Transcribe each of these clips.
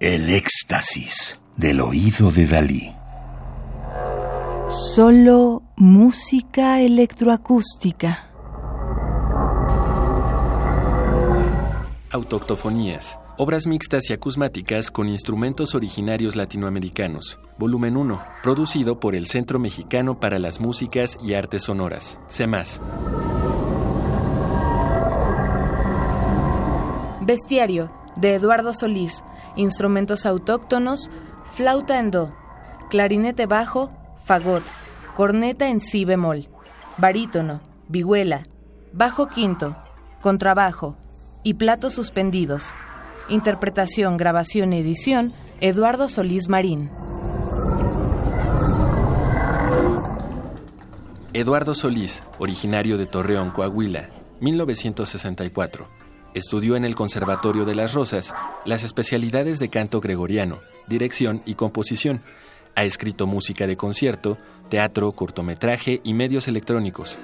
El éxtasis del oído de Dalí. Solo música electroacústica. Autoctofonías. Obras mixtas y acusmáticas con instrumentos originarios latinoamericanos. Volumen 1. Producido por el Centro Mexicano para las Músicas y Artes Sonoras. CEMAS. Bestiario, de Eduardo Solís. Instrumentos autóctonos, flauta en do, clarinete bajo, fagot, corneta en si bemol, barítono, vihuela, bajo quinto, contrabajo y platos suspendidos. Interpretación, grabación y edición, Eduardo Solís Marín. Eduardo Solís, originario de Torreón, Coahuila, 1964. Estudió en el Conservatorio de las Rosas las especialidades de canto gregoriano, dirección y composición. Ha escrito música de concierto, teatro, cortometraje y medios electrónicos.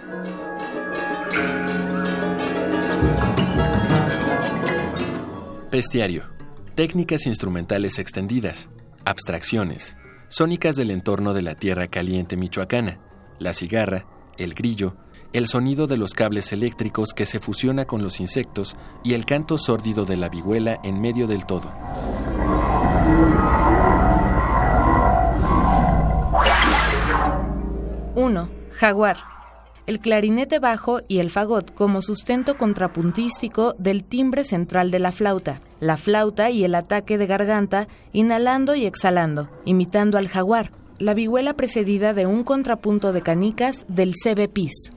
Bestiario. Técnicas instrumentales extendidas, abstracciones, sónicas del entorno de la tierra caliente michoacana, la cigarra, el grillo, el sonido de los cables eléctricos que se fusiona con los insectos y el canto sórdido de la vihuela en medio del todo. Uno, Jaguar. El clarinete bajo y el fagot como sustento contrapuntístico del timbre central de la flauta, la flauta y el ataque de garganta, inhalando y exhalando, imitando al jaguar, la vihuela precedida de un contrapunto de canicas del CB Pis.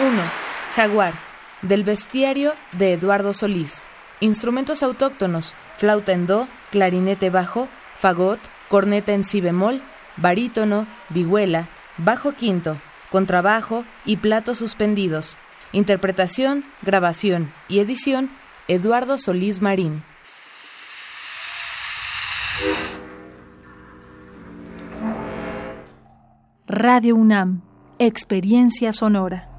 Uno, Jaguar, del bestiario de Eduardo Solís. Instrumentos autóctonos, flauta en do, clarinete bajo, fagot, corneta en si bemol, barítono, vihuela, bajo quinto, contrabajo y platos suspendidos. Interpretación, grabación y edición, Eduardo Solís Marín. Radio UNAM, Experiencia Sonora.